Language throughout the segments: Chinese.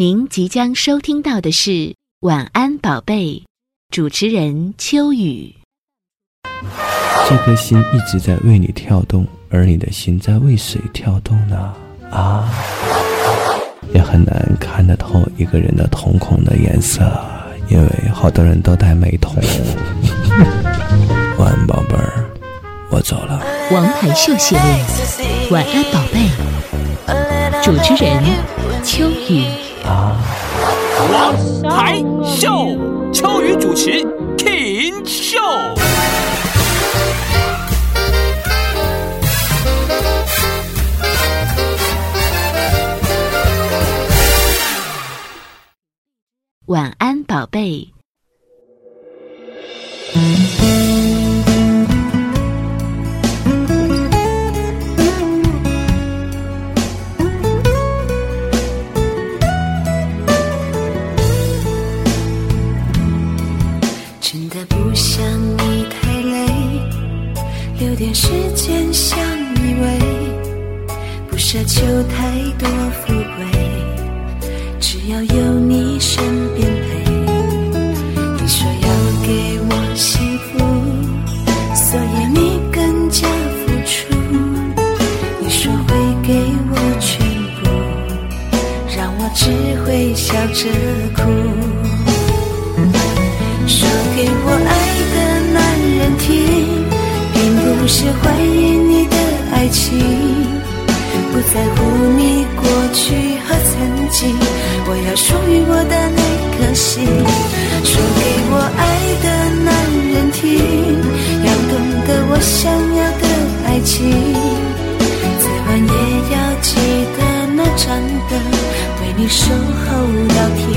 您即将收听到的是《晚安宝贝》，主持人秋雨。这颗心一直在为你跳动，而你的心在为谁跳动呢？啊，也很难看得透一个人的瞳孔的颜色，因为好多人都戴美瞳。晚安，宝贝儿，我走了。王牌秀系列，《晚安宝贝》，主持人秋雨。啊，王牌秀，秋雨主持，King 秀。晚安，宝贝。爱情，再晚也要记得那盏灯，为你守候到天。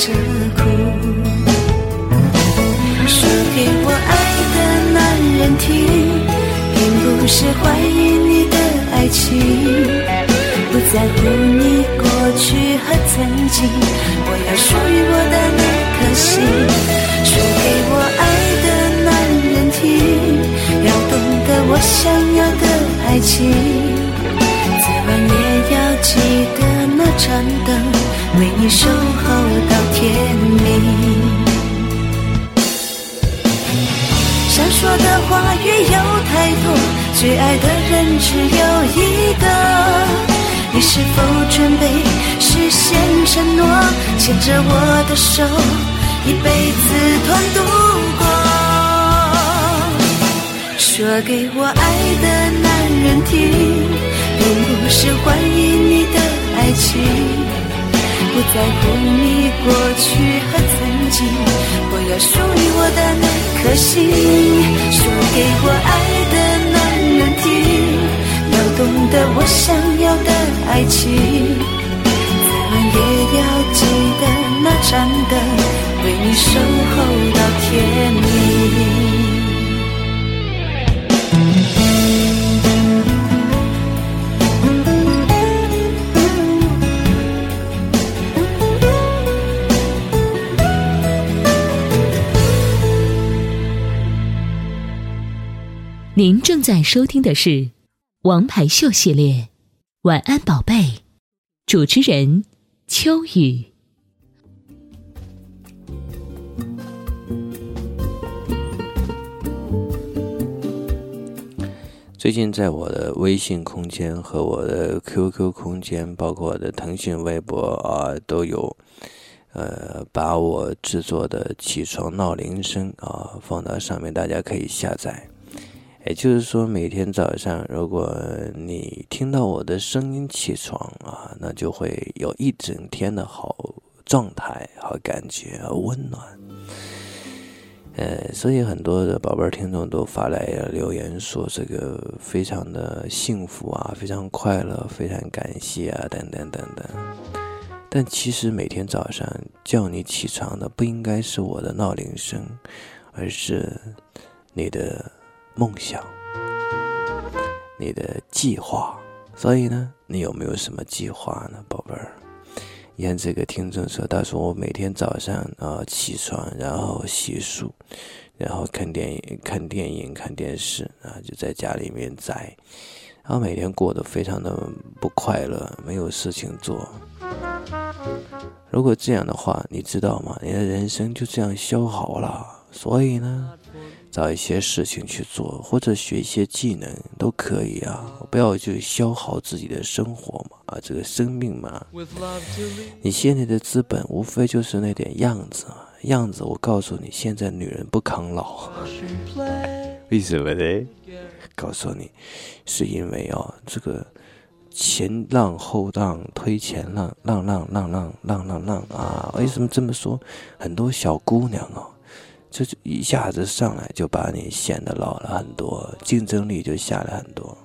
着哭。说给我爱的男人听，并不是怀疑你的爱情，不在乎你过去和曾经，我要属于我的那颗心。说给我爱的男人听，要懂得我想要的爱情，再晚也要记得那盏灯，为你守候到天明。想说的话语有太多，最爱的人只有一个。你是否准备实现承诺，牵着我的手，一辈子团度过？说给我爱的男人听，并不是怀疑你的爱情。不在乎你过去和曾经，我要属于我的那颗心。说给我爱的男人听，要懂得我想要的爱情，再晚也要记得那盏灯，为你守候到天明。您正在收听的是《王牌秀》系列，《晚安宝贝》，主持人秋雨。最近在我的微信空间和我的 QQ 空间，包括我的腾讯微博啊，都有呃，把我制作的起床闹铃声啊放到上面，大家可以下载。也就是说，每天早上，如果你听到我的声音起床啊，那就会有一整天的好状态、好感觉、温暖。呃，所以很多的宝贝儿听众都发来留言说，这个非常的幸福啊，非常快乐，非常感谢啊，等等等等。但其实每天早上叫你起床的不应该是我的闹铃声，而是你的。梦想，你的计划，所以呢，你有没有什么计划呢，宝贝儿？你看这个听众说，他说我每天早上啊起床，然后洗漱，然后看电影、看电影、看电视啊，就在家里面宅，然后每天过得非常的不快乐，没有事情做。如果这样的话，你知道吗？你的人生就这样消耗了。所以呢？找一些事情去做，或者学一些技能都可以啊！不要就消耗自己的生活嘛，啊，这个生命嘛。你现在的资本无非就是那点样子，样子。我告诉你，现在女人不抗老，为什么呢？告诉你，是因为哦，这个前浪后浪推前浪，浪浪浪浪浪浪浪啊！为什么这么说？很多小姑娘哦。这就一下子上来就把你显得老了很多，竞争力就下来很多。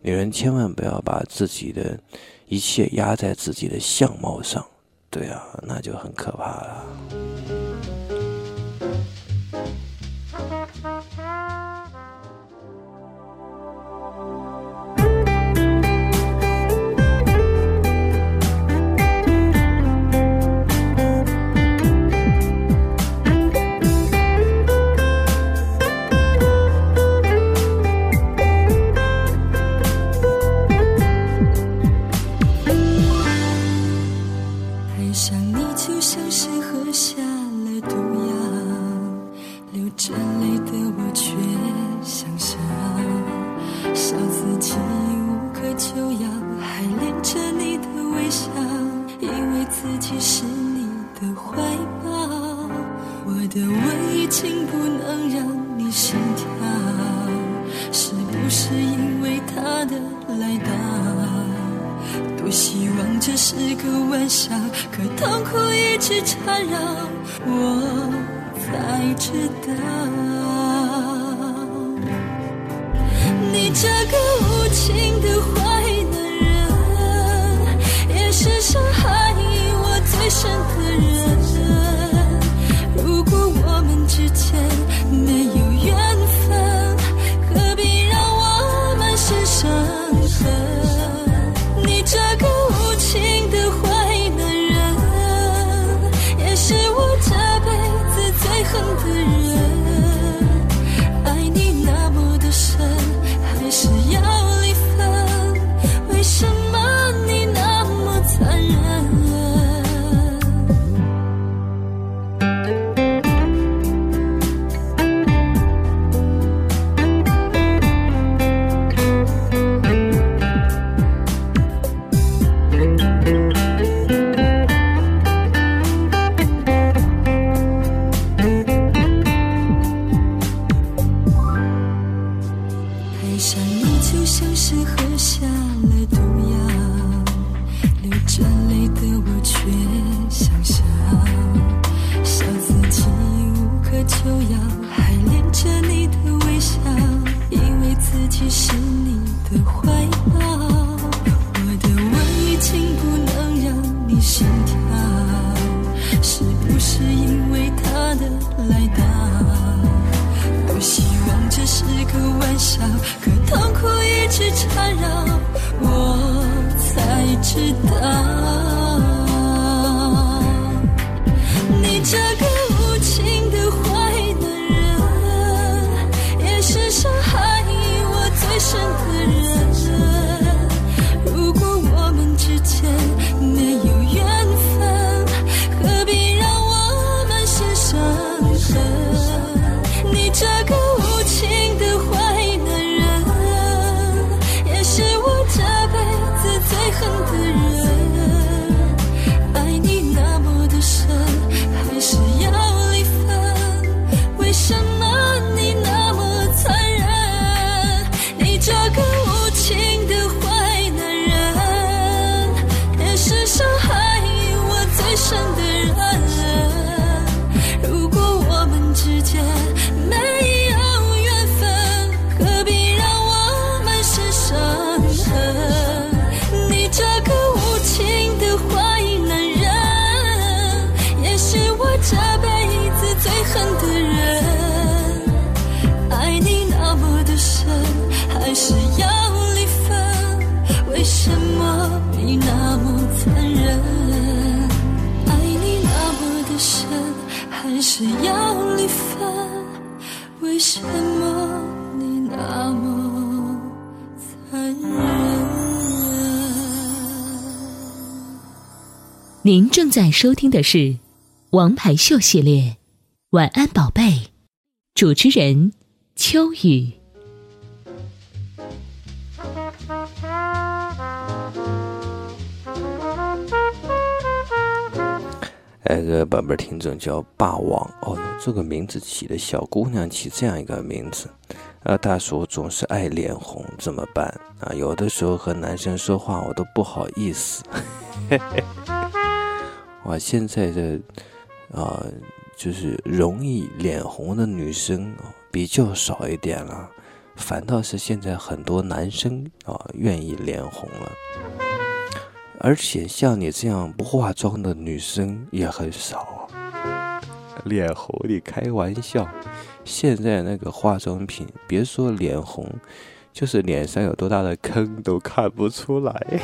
女人千万不要把自己的一切压在自己的相貌上，对啊，那就很可怕了。是因为他的来到，多希望这是个玩笑，可痛苦一直缠绕，我才知道你这个无情的坏男人，也是伤害我最深的人。如果我们之间。恨自己。最恨的人爱你那么的深还是要离分为什么你那么残忍爱你那么的深还是要离分为什么你那么残忍您正在收听的是王牌秀系列。晚安宝贝》，主持人秋雨。那个宝贝听众叫霸王哦，这个名字起的小姑娘起这样一个名字，啊，大叔总是爱脸红，怎么办啊？有的时候和男生说话我都不好意思。我，现在的啊，就是容易脸红的女生比较少一点了，反倒是现在很多男生啊愿意脸红了。而且像你这样不化妆的女生也很少，脸红你开玩笑？现在那个化妆品，别说脸红，就是脸上有多大的坑都看不出来。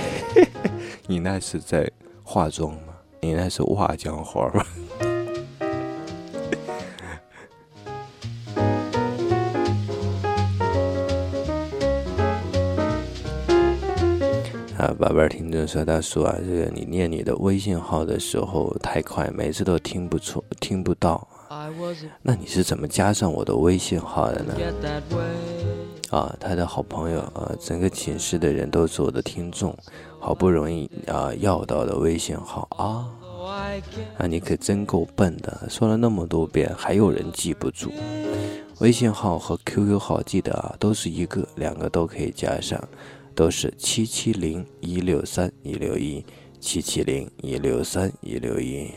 你那是在化妆吗？你那是画江花吗？啊，宝贝儿，听众说，大叔啊，这个你念你的微信号的时候太快，每次都听不出、听不到。那你是怎么加上我的微信号的呢？啊，他的好朋友啊，整个寝室的人都是我的听众，好不容易啊要到的微信号啊，啊，你可真够笨的，说了那么多遍，还有人记不住。微信号和 QQ 号记得啊，都是一个，两个都可以加上。都是七七零一六三一六一，七七零一六三一六一。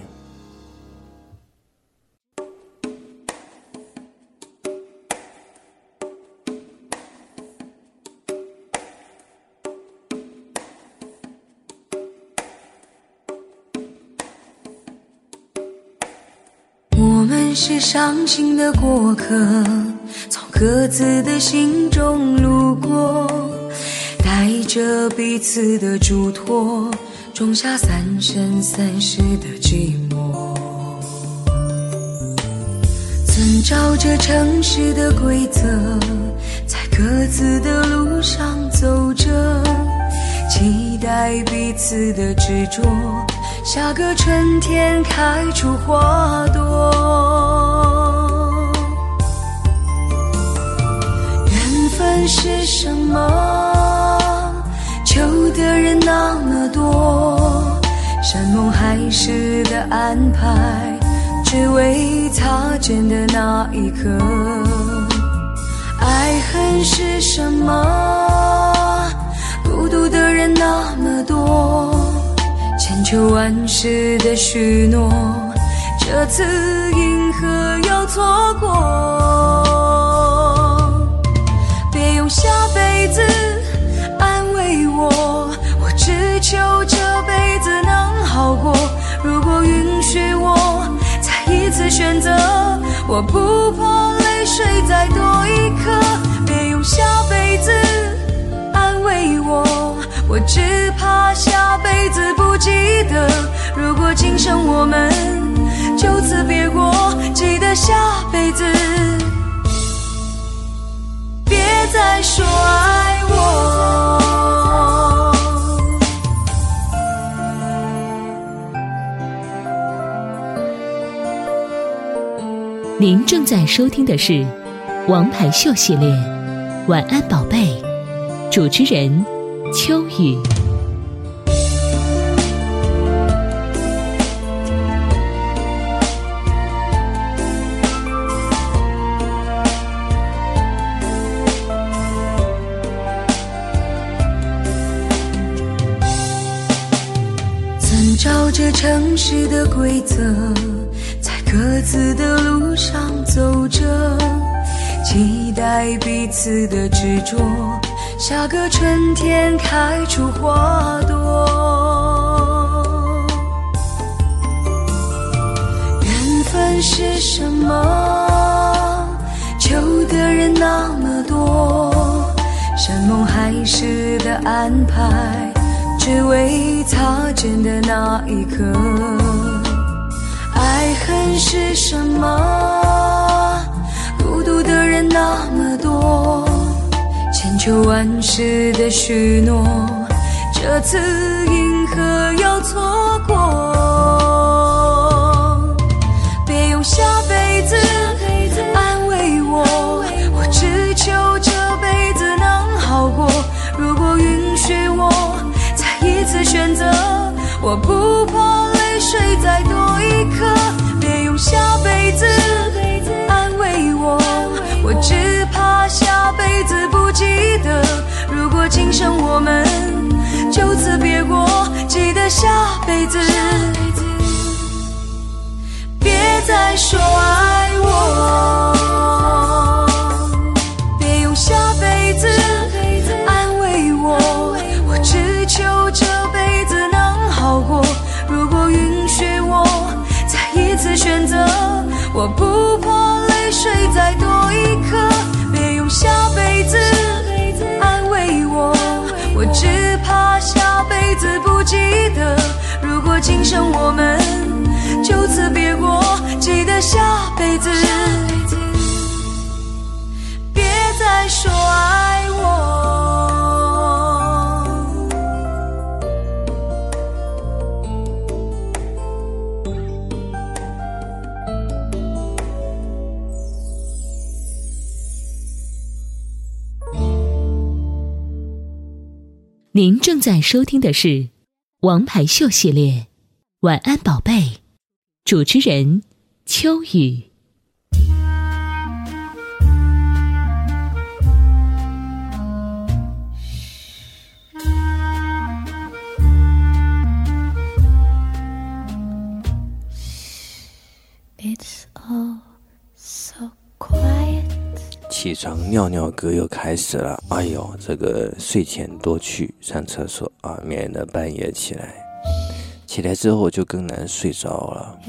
我们是伤心的过客，从各自的心中路过。带着彼此的嘱托，种下三生三世的寂寞。遵照着城市的规则，在各自的路上走着，期待彼此的执着，下个春天开出花朵。缘分是什么？的人那么多，山盟海誓的安排，只为擦肩的那一刻。爱恨是什么？孤独的人那么多，千秋万世的许诺，这次因何又错过。别用下辈子。安慰，我求这辈子能好过。如果允许我再一次选择，我不怕泪水再多一颗。别用下辈子安慰我，我只怕下辈子不记得。如果今生我们就此别过，记得下辈子别再说爱我。您正在收听的是《王牌秀》系列，《晚安宝贝》，主持人秋雨。遵照着城市的规则。各自的路上走着，期待彼此的执着，下个春天开出花朵。缘分是什么？求的人那么多，山盟海誓的安排，只为擦肩的那一刻。是什么？孤独的人那么多，千秋万世的许诺，这次因何要错过？别用下辈子安慰我，我只求这辈子能好过。如果允许我再一次选择，我不怕泪水再多一颗。下辈子安慰我，我只怕下辈子不记得。如果今生我们就此别过，记得下辈子。别再说爱我，别用下辈子安慰我，我只求这辈子能好过。如果允许我一次选择，我不怕泪水再多一颗。别用下辈子安慰我，我只怕下辈子不记得。如果今生我们就此别过，记得下辈子，别再说爱您正在收听的是《王牌秀》系列，《晚安宝贝》，主持人秋雨。起床尿尿歌又开始了，哎呦，这个睡前多去上厕所啊，免得半夜起来。起来之后就更难睡着了。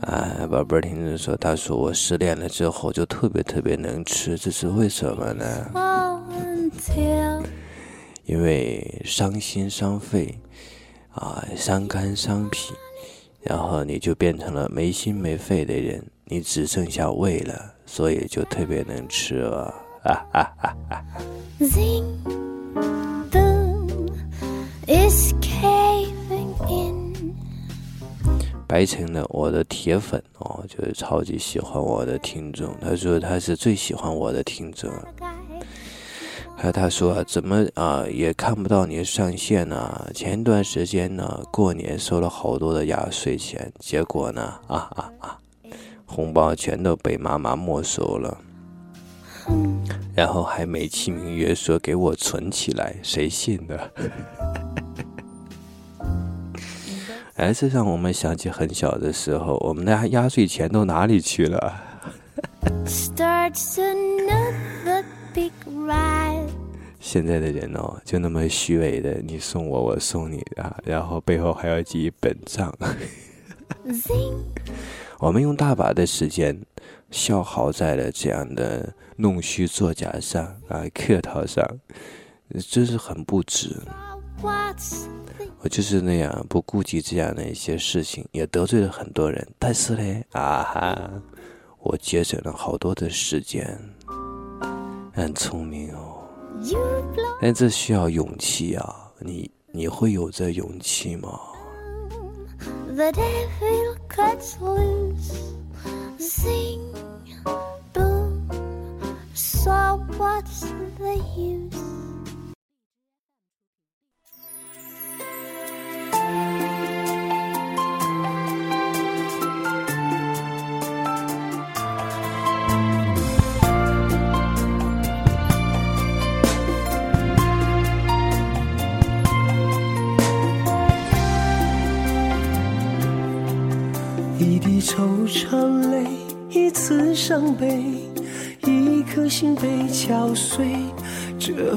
哎，宝贝儿听着说，他说我失恋了之后就特别特别能吃，这是为什么呢？因为伤心伤肺，啊，伤肝伤脾，然后你就变成了没心没肺的人，你只剩下胃了，所以就特别能吃了。zing boom is caving in. 白城的我的铁粉哦，就是超级喜欢我的听众。他说他是最喜欢我的听众。还有他说啊，怎么啊也看不到你上线呢、前一段时间呢，过年收了好多的压岁钱，结果呢，啊啊啊，红包全都被妈妈没收了。然后还美其名曰说给我存起来，谁信呢？哎，这让我们想起很小的时候，我们的压压岁钱都哪里去了.现在的人哦，就那么虚伪的，你送我，我送你啊，然后背后还要记一本账。我们用大把的时间消耗在了这样的弄虚作假上啊，客套上，真是很不值。我就是那样不顾及这样的一些事情，也得罪了很多人。但是呢，啊哈，我节省了好多的时间，很聪明哦。但这需要勇气啊！你你会有这勇气吗？The devil cuts loose. Zing boom. So what's the use?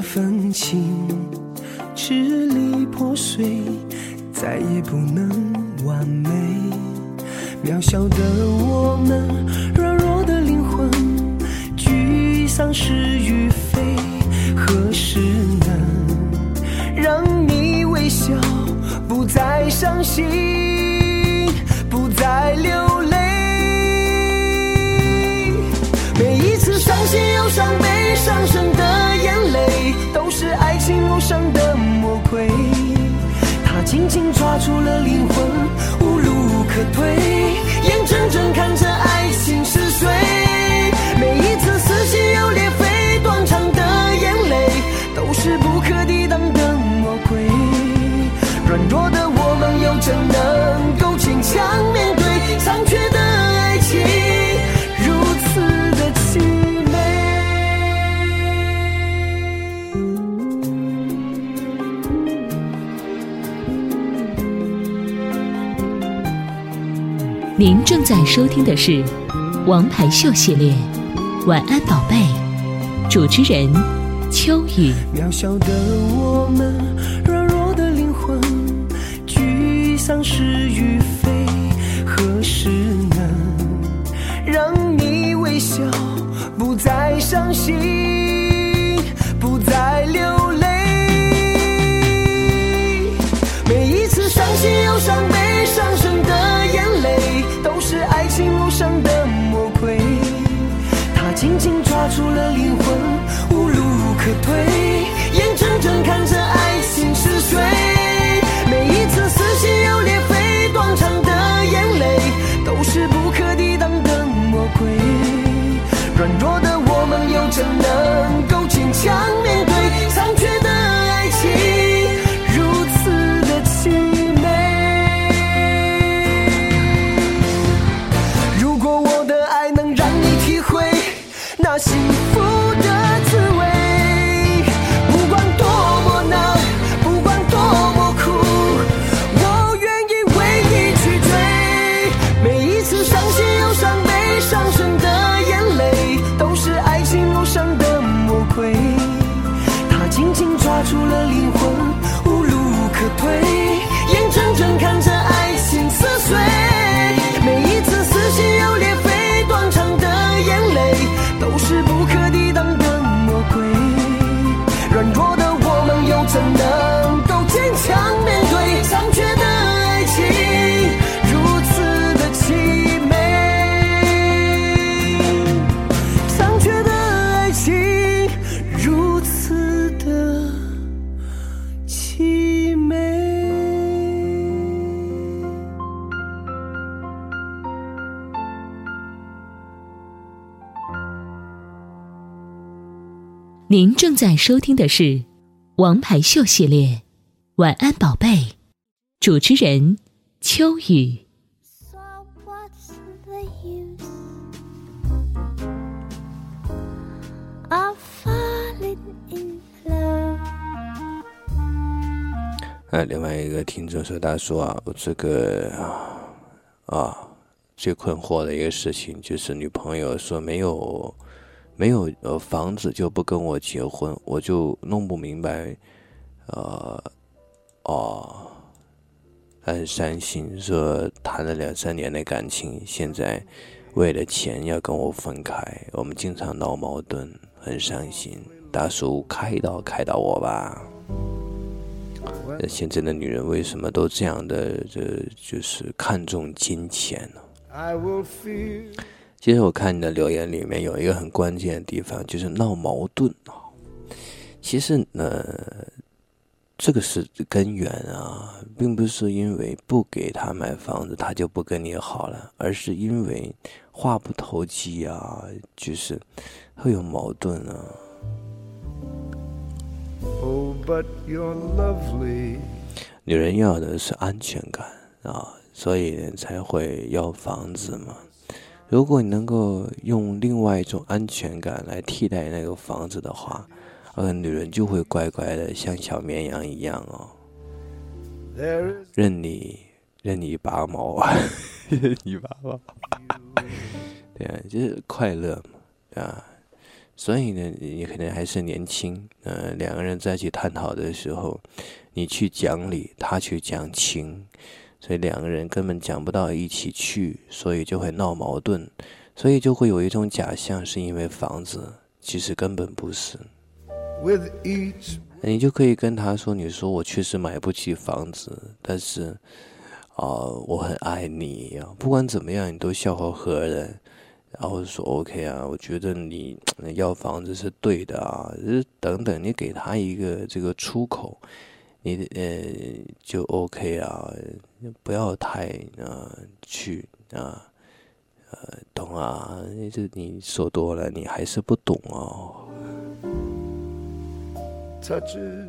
分清，支离破碎，再也不能完美，渺小的我们，软弱的灵魂，沮丧是与非，何时能让你微笑，不再伤心，不再流泪，每一次伤心又伤悲，伤神的。都是爱情路上的魔鬼。他紧紧抓住了灵魂，无路可退，眼睁睁看着您正在收听的是《王牌秀》系列《晚安宝贝》，主持人秋雨。渺小的我们，软弱的灵魂，沮丧是与非，何时能让你微笑，不再伤心，抓住了灵魂，无路可退，眼睁睁看着爱情逝水。每一次撕心又裂肺断肠的眼泪，都是不可抵挡的魔鬼。软弱的我们又怎能够坚强面对残缺的爱情，您正在收听的是《王牌秀》系列《晚安宝贝》，主持人秋雨。呃，另外一个听众说，他说啊，我这个啊啊，最困惑的一个事情就是女朋友说没有没有呃房子就不跟我结婚，我就弄不明白，呃哦，他很伤心，说谈了两三年的感情，现在为了钱要跟我分开，我们经常闹矛盾，很伤心。大叔开导开导我吧。呃现在的女人为什么都这样的？这就是看重金钱呢其实我看你的留言里面有一个很关键的地方，就是闹矛盾啊。其实呢，这个是根源啊，并不是因为不给他买房子他就不跟你好了，而是因为话不投机啊，就是会有矛盾啊。Oh, but you're lovely. 女人要的是安全感啊，所以才会要房子嘛。如果你能够用另外一种安全感来替代那个房子的话，呃，女人就会乖乖的像小绵羊一样哦，任你 任你拔毛，任你拔毛，对啊，就是快乐嘛，对啊。所以呢，你可能还是年轻，呃，两个人在一起探讨的时候，你去讲理，他去讲情，所以两个人根本讲不到一起去，所以就会闹矛盾，所以就会有一种假象，是因为房子，其实根本不是。with each 你就可以跟他说：“你说我确实买不起房子，但是，啊、我很爱你呀、不管怎么样，你都笑呵呵的，然后说 OK 啊，我觉得你要房子是对的啊，是等等，你给他一个这个出口，你呃就 OK 啊，不要太呃去啊呃懂啊，这你说多了，你还是不懂哦。只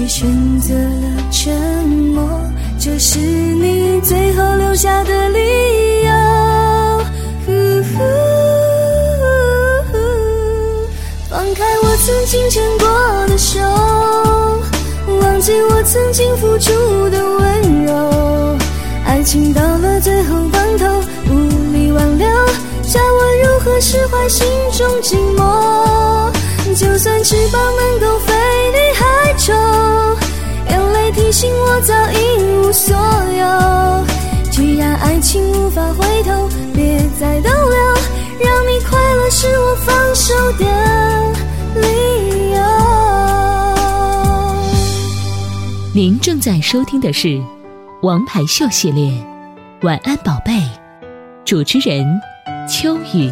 却选择了沉默，这是你最后留下的理由。放开我曾经牵过的手，忘记我曾经付出的温柔，爱情到了最后关头，无力挽留。叫我如何释怀心中寂寞，就算翅膀能够再逗留，让你快乐是我放手的理由。您正在收听的是《王牌秀》系列，《晚安宝贝》，主持人。秋雨，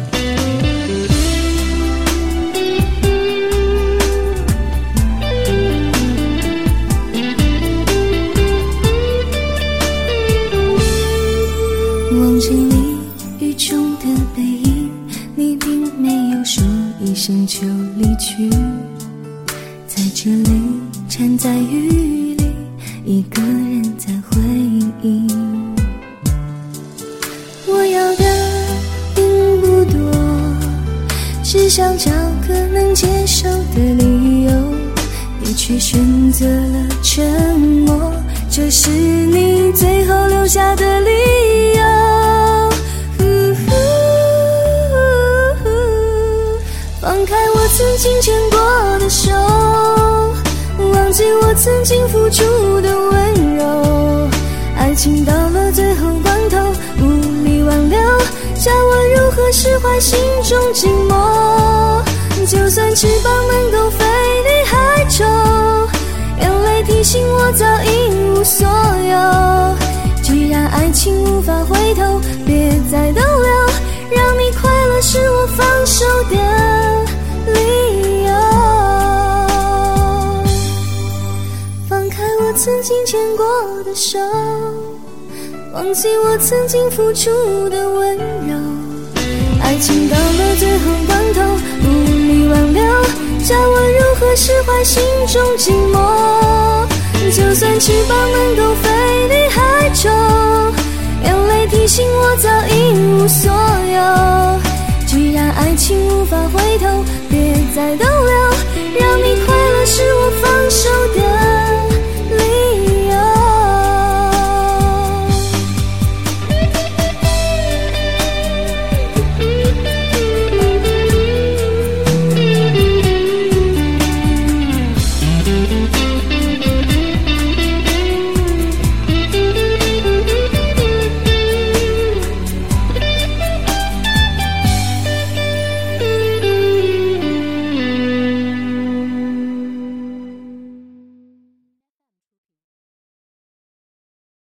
望着你声就离去，在这里站在雨里，一个人在回忆。我要的并不多。只想找个能接受的理由，你却选择了沉默，这是你最后留下的理由。开我曾经牵过的手，忘记我曾经付出的温柔，爱情到了最后关头，无力挽留。叫我如何释怀心中寂寞，就算翅膀能够飞离海中，眼泪提醒我早已无所有。既然爱情无法回头，别再逗留，让你快乐是我放手的理由。放开我曾经牵过的手。忘记我曾经付出的温柔，爱情到了最后关头无力挽留，教我如何释怀心中寂寞。就算翅膀能够飞离海中，眼泪提醒我早已无所有。爱情无法回头别再逗留让你快乐是我放手的。